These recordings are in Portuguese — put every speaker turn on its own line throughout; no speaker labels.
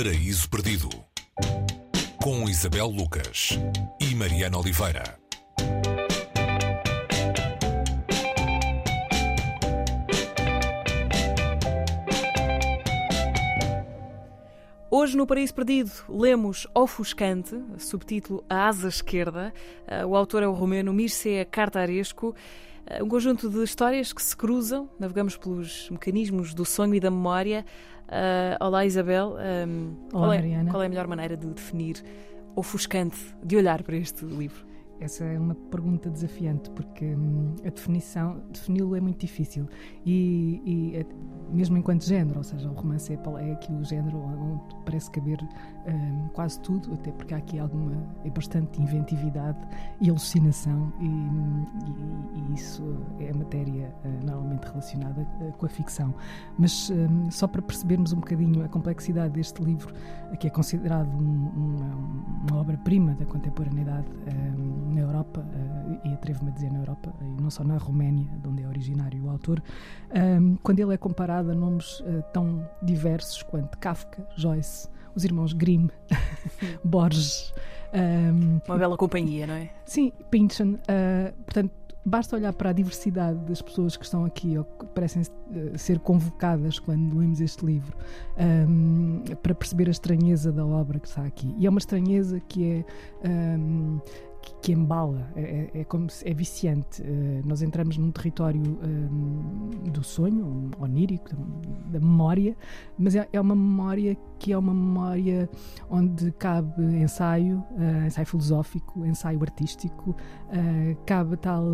Paraíso Perdido com Isabel Lucas e Mariana Oliveira.
Hoje no Paraíso Perdido lemos Ofuscante, subtítulo A Asa Esquerda. Uh, o autor é o romeno Mircea Cartarescu. Uh, um conjunto de histórias que se cruzam, navegamos pelos mecanismos do sonho e da memória. Uh, olá Isabel, um,
Olá,
qual, é,
Mariana.
qual é a melhor maneira de definir Ofuscante, de olhar para este livro?
Essa é uma pergunta desafiante porque hum, a definição, defini-lo é muito difícil e, e, é- mesmo enquanto género, ou seja, o romance é, é aqui o género onde parece caber hum, quase tudo, até porque há aqui alguma, é bastante inventividade e alucinação e, e- e isso é matéria eh, normalmente relacionada eh, com a ficção. Mas hum, só para percebermos um bocadinho a complexidade deste livro, que é considerado um- uma, obra-prima da contemporaneidade hum, na Europa, eh, e atrevo-me a dizer na Europa, e não só na Roménia, de onde é originário o autor, hum, quando ele é comparado a nomes eh, tão diversos quanto Kafka, Joyce, os irmãos Grimm, Borges, hum,
Uma bela companhia, não é?
Sim, Pynchon. uh, portanto, basta olhar para a diversidade das pessoas que estão aqui ou que parecem uh, ser convocadas quando lemos este livro um, para perceber a estranheza da obra que está aqui. E é uma estranheza que é. um, que- embala, é, é- é como se, é viciante. Uh, nós entramos num território um, do sonho, onírico, da, da memória, mas é, é uma memória que é uma memória onde cabe ensaio, uh, ensaio filosófico, ensaio artístico, uh, cabe tal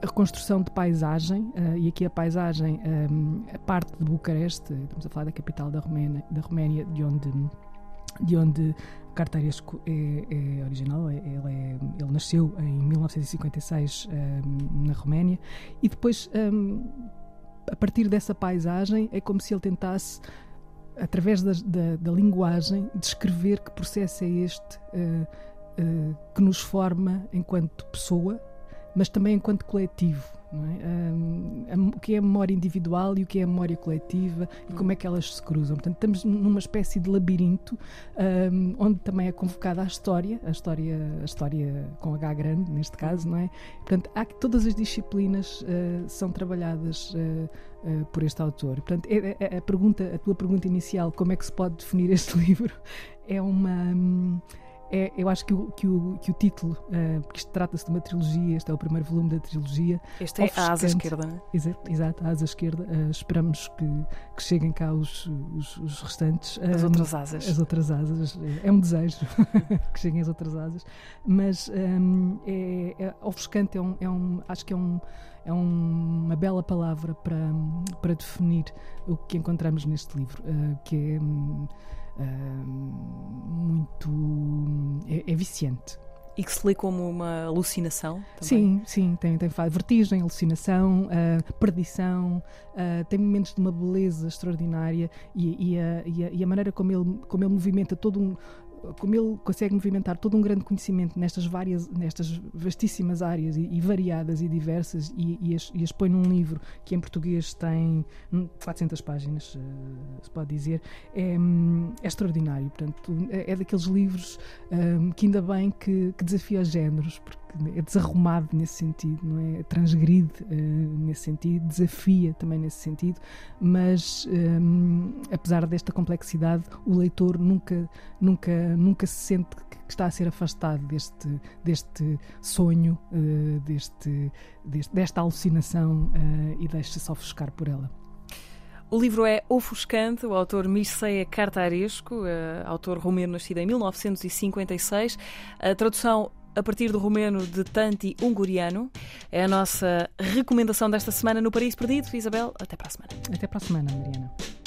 reconstrução de paisagem, uh, e aqui a paisagem, um, a parte de Bucareste, estamos a falar da capital da Roménia, da Roménia de onde de onde Cartaresco é, é original, é- ele, é- ele nasceu em 1956 um, na Roménia e depois um, a partir dessa paisagem é como se ele tentasse através das- da, da linguagem descrever que processo é este uh, uh, que nos forma enquanto pessoa mas também enquanto coletivo é? Um, a- o que é a memória individual e o que é a memória coletiva e como é que elas se cruzam. Portanto, estamos numa espécie de labirinto um, onde também é convocada a história, a história, a história com H grande, neste caso, não é? Portanto, há todas as disciplinas uh, são trabalhadas uh, uh, por este autor. Portanto, é- é- a, pergunta, a tua pergunta inicial, como é que se pode definir este livro, é uma. hum, é- eu acho que o, que o, que o título, uh, porque isto trata-se de uma trilogia, este é o primeiro volume da trilogia,
Este é a asa esquerda, não é?
Exato, exato, a asa esquerda. Uh, esperamos que, que cheguem cá os, os, os restantes.
As
Um,
outras asas.
As outras asas. É um desejo que cheguem as outras asas. Mas um, é, é, ofuscante é um, é um. Acho que é um. É um- uma bela palavra para, para definir o que encontramos neste livro, que é hum, muito. É, é viciante.
E que se lê como uma alucinação também.
Sim, sim, tem, tem vertigem, alucinação, ah, perdição, ah, tem momentos de uma beleza extraordinária e, e a, e a- e a maneira como ele, como ele movimenta todo um. Como ele consegue movimentar todo um grande conhecimento nestas várias, nestas vastíssimas áreas e, e variadas e diversas e, e, as, e as põe num livro que em português tem hum, 400 páginas, ah, se pode dizer, é, hum, é extraordinário. Portanto, é, é daqueles livros hum, que ainda bem que, que desafia os géneros, porque é desarrumado nesse sentido, não é? Transgride eh, nesse sentido, desafia também nesse sentido, mas hum, apesar desta complexidade, o leitor nunca, nunca, nunca se sente que está a ser afastado deste, deste sonho, eh, deste, deste- desta alucinação eh, e deixa-se ofuscar por ela.
O livro é Ofuscante, o autor Mircea Cartarescu, eh, autor romeno nascido em 1956. A tradução a partir do romeno de Tanti Unguriano. É a nossa recomendação desta semana no Paraíso Perdido. Isabel, até para a semana.
Até para a semana, Mariana.